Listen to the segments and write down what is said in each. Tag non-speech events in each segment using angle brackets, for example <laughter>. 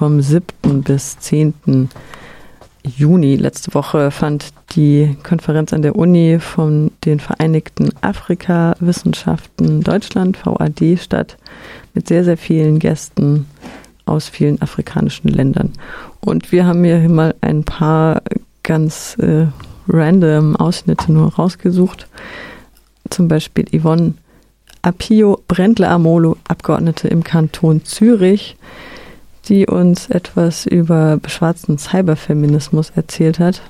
vom 7. bis 10. Juni. Letzte Woche fand die Konferenz an der Uni von den Vereinigten Afrika-Wissenschaften Deutschland, VAD, statt, mit sehr, sehr vielen Gästen aus vielen afrikanischen Ländern. Und wir haben hier mal ein paar ganz äh, random Ausschnitte nur rausgesucht. Zum Beispiel Yvonne Apio Brendler-Amolo, Abgeordnete im Kanton Zürich, die uns etwas über beschwarzten Cyberfeminismus erzählt hat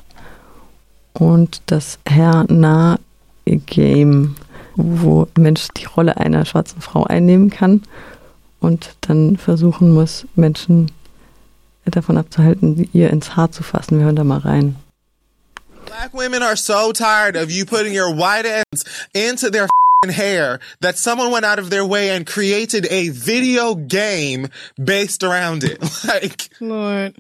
und das Herr Na Game, wo Mensch die Rolle einer schwarzen Frau einnehmen kann und dann versuchen muss, Menschen davon abzuhalten, ihr ins Haar zu fassen. Wir hören da mal rein. Black women are so tired of you putting your white ass into their hair that someone went out of their way and created a video game based around it. <laughs> Like, Lord.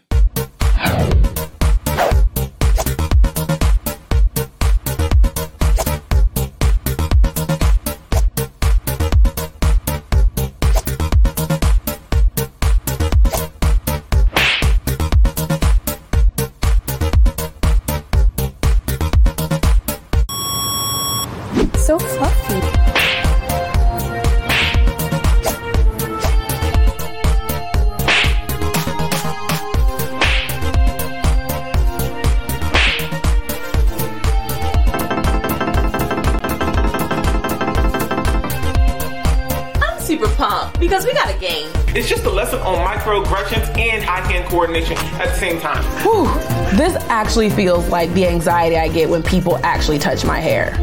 Because we got a game. It's just a lesson on microaggressions and eye-hand coordination at the same time. Whew, this actually feels like the anxiety I get when people actually touch my hair.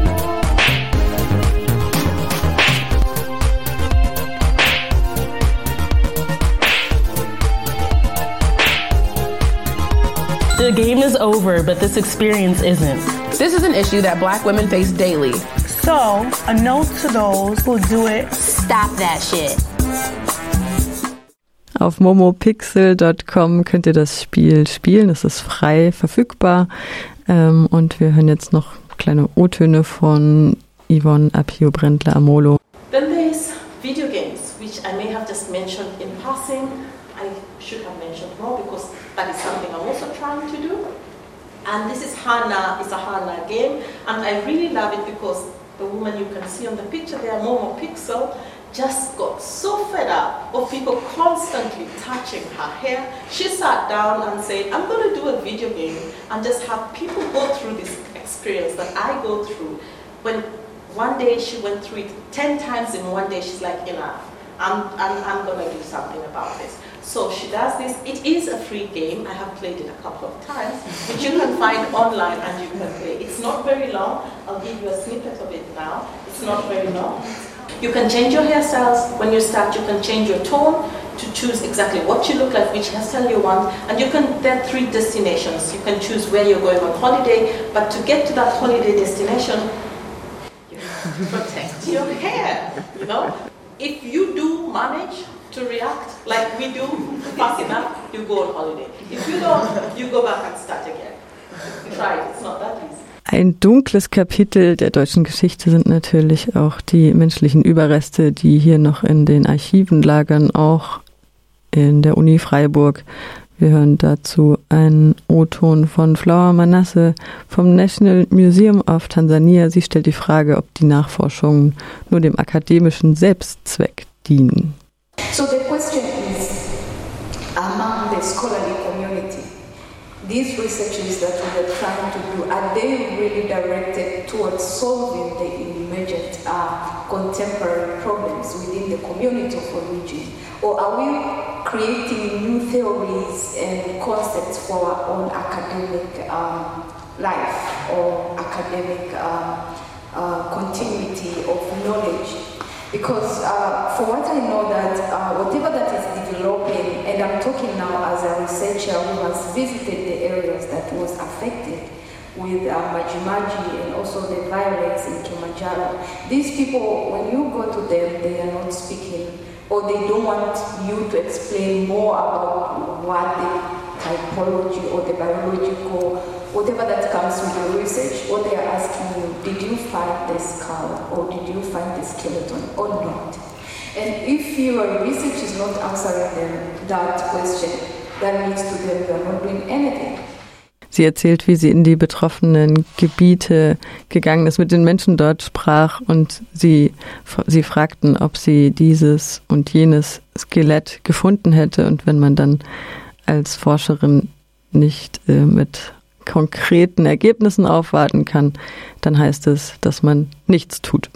The game is over, but this experience isn't. This is an issue that black women face daily. So, a note to those who do it. Stop that shit. Auf momopixel.com könnt ihr das Spiel spielen. Es ist frei verfügbar. Ähm, und wir hören jetzt noch kleine O-Töne von Yvonne Apio Brendler Amolo. Then there's video games, which I may have just mentioned in passing. I should have mentioned more because that is something I'm also trying to do. And this is Hana, it's a Hana game, and I really love it because the woman you can see on the picture there, Momo Pixel, just got so fed up of people constantly touching her hair. She sat down and said, I'm going to do a video game and just have people go through this experience that I go through. When one day she went through it 10 times in one day, she's like, enough. I'm, I'm, I'm going to do something about this. So she does this. It is a free game. I have played it a couple of times, which you can find online and you can play. It's not very long. I'll give you a snippet of it now. It's not very long. You can change your hairstyles. When you start, you can change your tone to choose exactly what you look like, which hairstyle you want. And you can, there are three destinations. You can choose where you're going on holiday, but to get to that holiday destination, you <laughs> protect your hair, you know? If you do manage to react like we do fast enough, you go on holiday. If you don't, you go back and start again. Try it, it's not that easy. Ein dunkles Kapitel der deutschen Geschichte sind natürlich auch die menschlichen Überreste, die hier noch in den Archiven lagern, auch in der Uni Freiburg. Wir hören dazu einen O-Ton von Flower Manasse vom National Museum of Tansania. Sie stellt die Frage, ob die Nachforschungen nur dem akademischen Selbstzweck dienen. So the question is, among the scholarly community, these researches that we are trying to do, are they really directed towards solving the emergent uh, contemporary problems within the community of origin? Or are we creating new theories and concepts for our own academic um, life or academic uh, uh, continuity of knowledge? Because uh, for what I know that uh, whatever that is developing, and I'm talking now as a researcher who has visited the areas that was affected with uh, Majimaji and also the violence in Kilimanjaro, these people, when you go to them, they are not speaking or they don't want you to explain more about what the typology or the biological, whatever that comes with your research, what they are asking you, did you find the skull or did you find the skeleton or not? And if your research is not answering them that question, that means to them you are not doing anything. Sie erzählt, wie sie in die betroffenen Gebiete gegangen ist, mit den Menschen dort sprach und sie, sie fragten, ob sie dieses und jenes Skelett gefunden hätte. Und wenn man dann als Forscherin nicht äh, mit konkreten Ergebnissen aufwarten kann, dann heißt es, dass man nichts tut.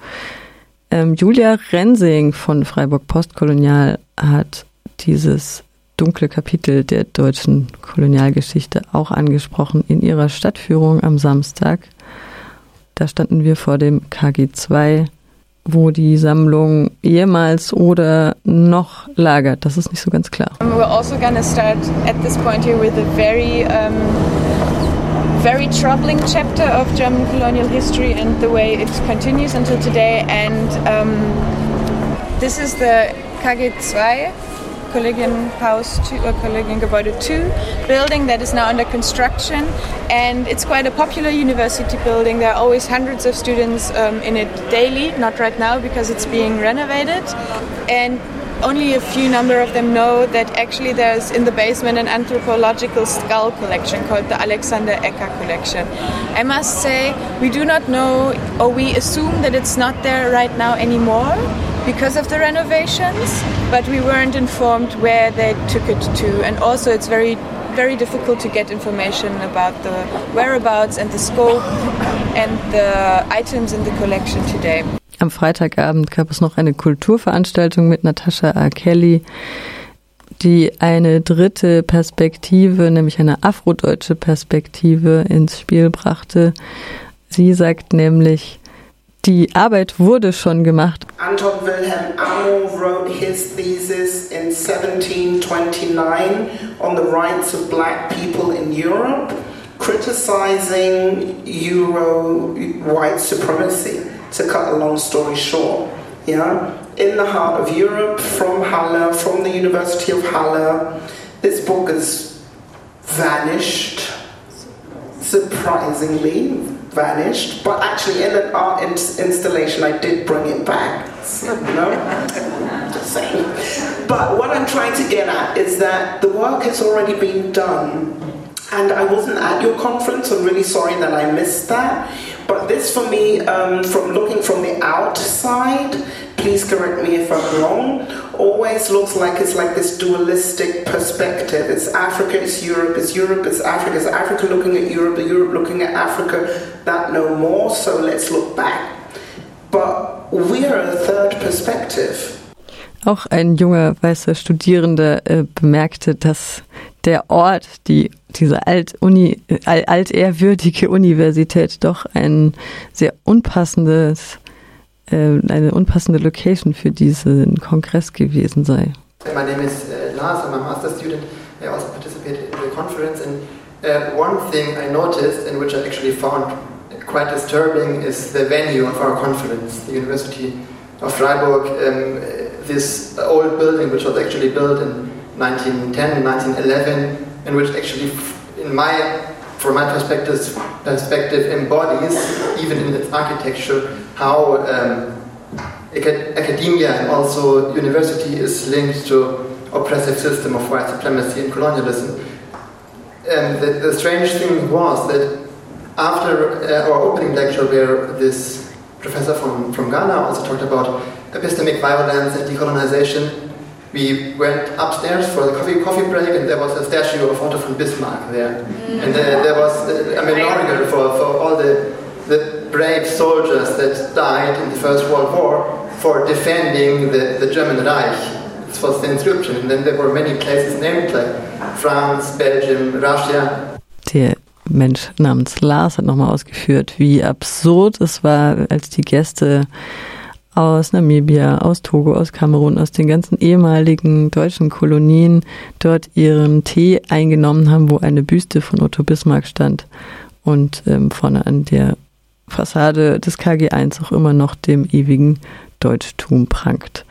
Ähm, Julia Rensing von Freiburg Postkolonial hat dieses dunkle Kapitel der deutschen Kolonialgeschichte auch angesprochen in ihrer Stadtführung am Samstag. Da standen wir vor dem KG2, wo die Sammlung ehemals oder noch lagert. Das ist nicht so ganz klar. We're also to start at this point here with a very um, very troubling chapter of German colonial history and the way it continues until today. And um, this is the KG2 Kollegienhaus 2 or Kollegiengebäude 2 building that is now under construction and it's quite a popular university building. There are always hundreds of students um, in it daily, not right now because it's being renovated. And only a few number of them know that actually there's in the basement an anthropological skull collection called the Alexander Ecker collection. I must say, we do not know, or we assume that it's not there right now anymore because of the renovations, but we weren't informed where they took it to. And also, it's very very difficult to get information about the whereabouts and the scope and the items in the collection today. Am Freitagabend gab es noch eine Kulturveranstaltung mit Natascha A. Kelly, die eine dritte Perspektive, nämlich eine afrodeutsche Perspektive ins Spiel brachte. Sie sagt nämlich, die Arbeit wurde schon gemacht. Anton Wilhelm Amo wrote his thesis in 1729 on the rights of black people in Europe, criticizing Euro white supremacy. To cut a long story short, yeah, in the heart of Europe, from Halle, from the University of Halle, this book has vanished, surprisingly vanished. But actually, in an art installation, I did bring it back. You know, <laughs> just saying. But what I'm trying to get at is that the work has already been done. And I wasn't at your conference. I'm really sorry that I missed that. This, for me, um, from looking from the outside, please correct me if I'm wrong, always looks like it's like this dualistic perspective. It's Africa, it's Europe, it's Europe, it's Africa, it's Africa looking at Europe, Europe looking at Africa, that no more, so let's look back. But we are a third perspective. Auch ein junger weißer Studierender äh, bemerkte, dass der Ort, die, diese Alt-Uni, äh, altehrwürdige Universität doch ein sehr unpassendes, äh, eine unpassende Location für diesen Kongress gewesen sei. My name is uh, Lars, I'm a master student. I also participated in the conference and uh, one thing I noticed and which I actually found quite disturbing is the venue of our conference, the University of Freiburg. Um, this old building which was actually built in 1910, and 1911, and which actually, in my, from my perspective, perspective embodies, even in its architecture, how um, academia and also university is linked to oppressive system of white supremacy and colonialism. And the, the strange thing was that after uh, our opening lecture, where this professor from, from Ghana also talked about epistemic violence and decolonization, we went upstairs for the coffee, coffee break and there was a statue of Otto von Bismarck there. Mm. And uh, there was a memorial for, for all the, the brave soldiers that died in the First World War for defending the, the German Reich. This was the inscription. And then there were many places named like France, Belgium, Russia. Der Mensch namens Lars hat nochmal ausgeführt, wie absurd es war, als die Gäste aus Namibia, aus Togo, aus Kamerun, aus den ganzen ehemaligen deutschen Kolonien dort ihren Tee eingenommen haben, wo eine Büste von Otto Bismarck stand und ähm, vorne an der Fassade des KG1 auch immer noch dem ewigen Deutschtum prangt.